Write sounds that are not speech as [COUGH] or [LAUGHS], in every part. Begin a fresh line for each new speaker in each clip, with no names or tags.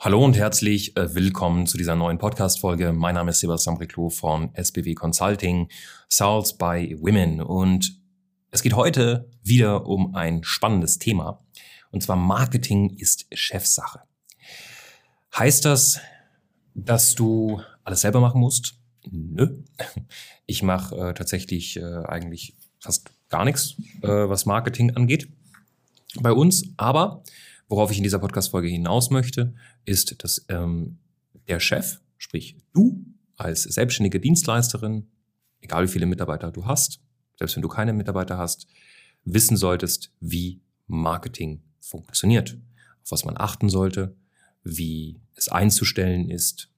Hallo und herzlich äh, willkommen zu dieser neuen Podcast-Folge. Mein Name ist Sebastian Riclo von SBW Consulting, Sales by Women. Und es geht heute wieder um ein spannendes Thema. Und zwar Marketing ist Chefsache. Heißt das, dass du alles selber machen musst? Nö. Ich mache äh, tatsächlich äh, eigentlich fast gar nichts, äh, was Marketing angeht bei uns. Aber worauf ich in dieser Podcast-Folge hinaus möchte, ist, dass ähm, der Chef, sprich du als selbstständige Dienstleisterin, egal wie viele Mitarbeiter du hast, selbst wenn du keine Mitarbeiter hast, wissen solltest, wie Marketing funktioniert, auf was man achten sollte, wie es einzustellen ist.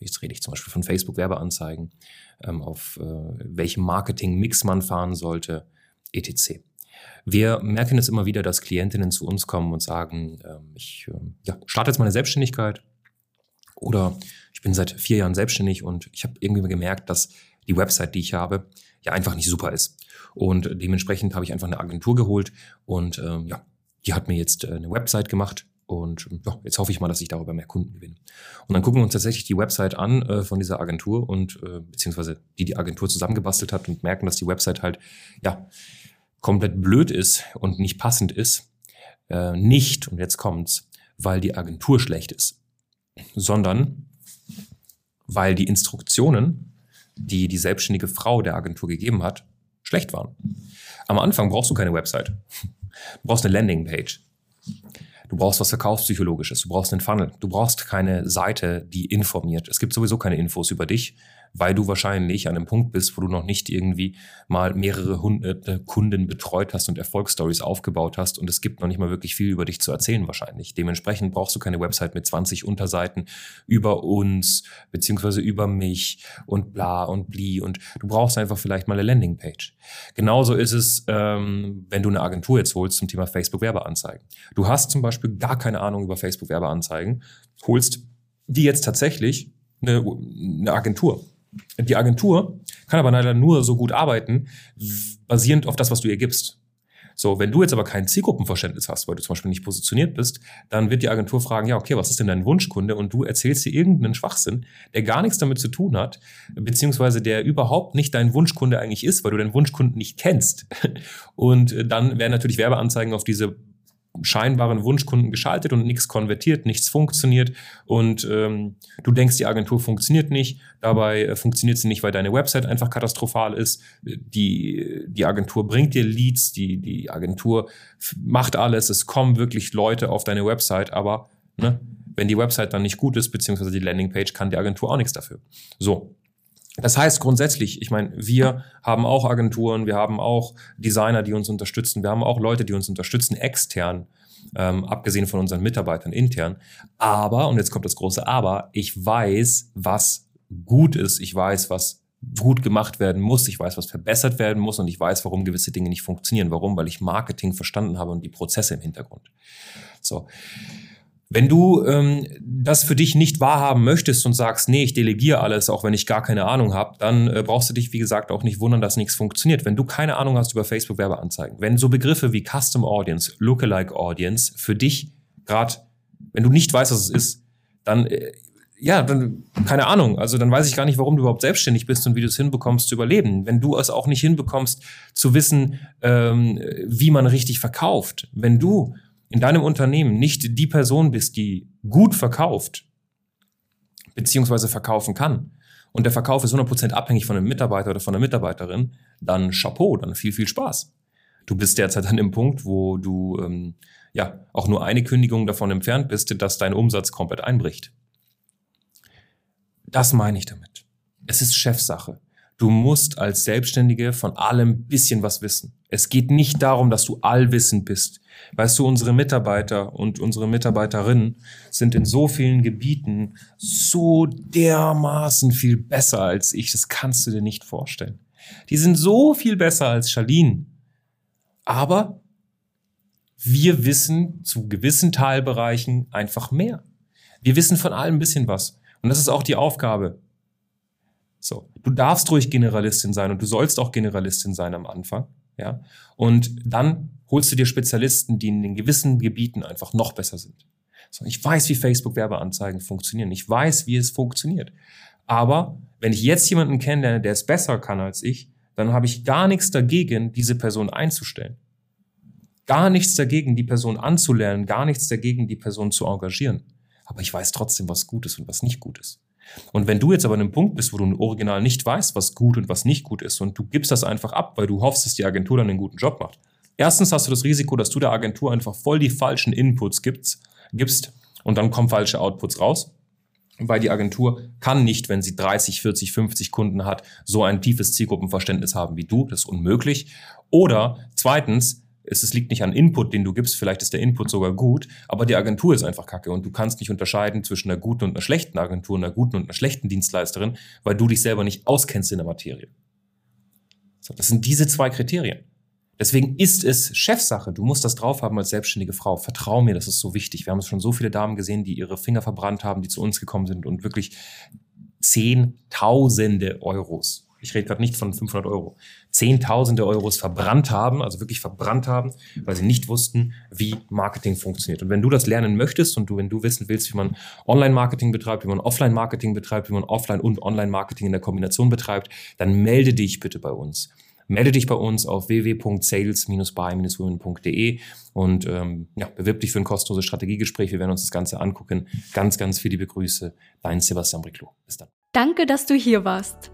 Jetzt rede ich zum Beispiel von Facebook-Werbeanzeigen, ähm, auf äh, welchem Marketing-Mix man fahren sollte, etc. Wir merken es immer wieder, dass Klientinnen zu uns kommen und sagen, ähm, ich äh, ja, starte jetzt meine Selbstständigkeit oder ich bin seit vier Jahren selbstständig und ich habe irgendwie gemerkt, dass die Website, die ich habe, ja einfach nicht super ist. Und dementsprechend habe ich einfach eine Agentur geholt und ähm, ja, die hat mir jetzt äh, eine Website gemacht und ja, jetzt hoffe ich mal, dass ich darüber mehr Kunden gewinne. Und dann gucken wir uns tatsächlich die Website an äh, von dieser Agentur und äh, beziehungsweise die die Agentur zusammengebastelt hat und merken, dass die Website halt ja komplett blöd ist und nicht passend ist, äh, nicht, und jetzt kommt's, weil die Agentur schlecht ist, sondern weil die Instruktionen, die die selbstständige Frau der Agentur gegeben hat, schlecht waren. Am Anfang brauchst du keine Website. Du brauchst eine Landingpage. Du brauchst was Verkaufspsychologisches. Du brauchst einen Funnel. Du brauchst keine Seite, die informiert. Es gibt sowieso keine Infos über dich weil du wahrscheinlich an einem Punkt bist, wo du noch nicht irgendwie mal mehrere hunderte Kunden betreut hast und Erfolgsstories aufgebaut hast und es gibt noch nicht mal wirklich viel über dich zu erzählen wahrscheinlich. Dementsprechend brauchst du keine Website mit 20 Unterseiten über uns beziehungsweise über mich und bla und bli und du brauchst einfach vielleicht mal eine Landingpage. Genauso ist es, ähm, wenn du eine Agentur jetzt holst zum Thema Facebook-Werbeanzeigen. Du hast zum Beispiel gar keine Ahnung über Facebook-Werbeanzeigen, holst die jetzt tatsächlich eine, eine Agentur die Agentur kann aber leider nur so gut arbeiten, basierend auf das, was du ihr gibst. So, wenn du jetzt aber kein Zielgruppenverständnis hast, weil du zum Beispiel nicht positioniert bist, dann wird die Agentur fragen, ja, okay, was ist denn dein Wunschkunde? Und du erzählst dir irgendeinen Schwachsinn, der gar nichts damit zu tun hat, beziehungsweise der überhaupt nicht dein Wunschkunde eigentlich ist, weil du deinen Wunschkunden nicht kennst. [LAUGHS] Und äh, dann werden natürlich Werbeanzeigen auf diese scheinbaren Wunschkunden geschaltet und nichts konvertiert, nichts funktioniert. Und ähm, du denkst, die Agentur funktioniert nicht, dabei äh, funktioniert sie nicht, weil deine Website einfach katastrophal ist. Die, die Agentur bringt dir Leads, die, die Agentur macht alles, es kommen wirklich Leute auf deine Website, aber ne, wenn die Website dann nicht gut ist, beziehungsweise die Landingpage, kann die Agentur auch nichts dafür. So, das heißt grundsätzlich, ich meine, wir haben auch Agenturen, wir haben auch Designer, die uns unterstützen, wir haben auch Leute, die uns unterstützen, extern, ähm, abgesehen von unseren Mitarbeitern intern. Aber, und jetzt kommt das große Aber, ich weiß, was gut ist, ich weiß, was gut gemacht werden muss, ich weiß, was verbessert werden muss und ich weiß, warum gewisse Dinge nicht funktionieren. Warum? Weil ich Marketing verstanden habe und die Prozesse im Hintergrund. So. Wenn du ähm, das für dich nicht wahrhaben möchtest und sagst, nee, ich delegiere alles, auch wenn ich gar keine Ahnung habe, dann äh, brauchst du dich, wie gesagt, auch nicht wundern, dass nichts funktioniert. Wenn du keine Ahnung hast über Facebook-Werbeanzeigen, wenn so Begriffe wie Custom Audience, Lookalike Audience für dich gerade, wenn du nicht weißt, was es ist, dann äh, ja, dann keine Ahnung. Also dann weiß ich gar nicht, warum du überhaupt selbstständig bist und wie du es hinbekommst zu überleben. Wenn du es auch nicht hinbekommst, zu wissen, ähm, wie man richtig verkauft, wenn du in deinem Unternehmen nicht die Person bist, die gut verkauft, beziehungsweise verkaufen kann, und der Verkauf ist 100% abhängig von einem Mitarbeiter oder von einer Mitarbeiterin, dann Chapeau, dann viel, viel Spaß. Du bist derzeit an dem Punkt, wo du ähm, ja auch nur eine Kündigung davon entfernt bist, dass dein Umsatz komplett einbricht. Das meine ich damit. Es ist Chefsache. Du musst als Selbstständige von allem bisschen was wissen. Es geht nicht darum, dass du allwissend bist. Weißt du, unsere Mitarbeiter und unsere Mitarbeiterinnen sind in so vielen Gebieten so dermaßen viel besser als ich. Das kannst du dir nicht vorstellen. Die sind so viel besser als Charlene. Aber wir wissen zu gewissen Teilbereichen einfach mehr. Wir wissen von allem ein bisschen was. Und das ist auch die Aufgabe. So. Du darfst ruhig Generalistin sein und du sollst auch Generalistin sein am Anfang. Ja. Und dann holst du dir Spezialisten, die in den gewissen Gebieten einfach noch besser sind. So, ich weiß, wie Facebook-Werbeanzeigen funktionieren. Ich weiß, wie es funktioniert. Aber wenn ich jetzt jemanden kennenlerne, der es besser kann als ich, dann habe ich gar nichts dagegen, diese Person einzustellen. Gar nichts dagegen, die Person anzulernen, gar nichts dagegen, die Person zu engagieren. Aber ich weiß trotzdem, was gut ist und was nicht gut ist. Und wenn du jetzt aber an einem Punkt bist, wo du original nicht weißt, was gut und was nicht gut ist und du gibst das einfach ab, weil du hoffst, dass die Agentur dann einen guten Job macht. Erstens hast du das Risiko, dass du der Agentur einfach voll die falschen Inputs gibst, gibst und dann kommen falsche Outputs raus. Weil die Agentur kann nicht, wenn sie 30, 40, 50 Kunden hat, so ein tiefes Zielgruppenverständnis haben wie du. Das ist unmöglich. Oder zweitens, es, es liegt nicht an Input, den du gibst, vielleicht ist der Input sogar gut, aber die Agentur ist einfach kacke und du kannst nicht unterscheiden zwischen einer guten und einer schlechten Agentur, einer guten und einer schlechten Dienstleisterin, weil du dich selber nicht auskennst in der Materie. So, das sind diese zwei Kriterien. Deswegen ist es Chefsache. Du musst das drauf haben als selbstständige Frau. Vertrau mir, das ist so wichtig. Wir haben schon so viele Damen gesehen, die ihre Finger verbrannt haben, die zu uns gekommen sind und wirklich Zehntausende Euros ich rede gerade nicht von 500 Euro, Zehntausende Euros verbrannt haben, also wirklich verbrannt haben, weil sie nicht wussten, wie Marketing funktioniert. Und wenn du das lernen möchtest und du, wenn du wissen willst, wie man Online-Marketing betreibt, wie man Offline-Marketing betreibt, wie man Offline- und Online-Marketing in der Kombination betreibt, dann melde dich bitte bei uns. Melde dich bei uns auf www.sales-by-women.de und ähm, ja, bewirb dich für ein kostenloses Strategiegespräch. Wir werden uns das Ganze angucken. Ganz, ganz viele Begrüße. Dein Sebastian Briclo.
Bis dann. Danke, dass du hier warst.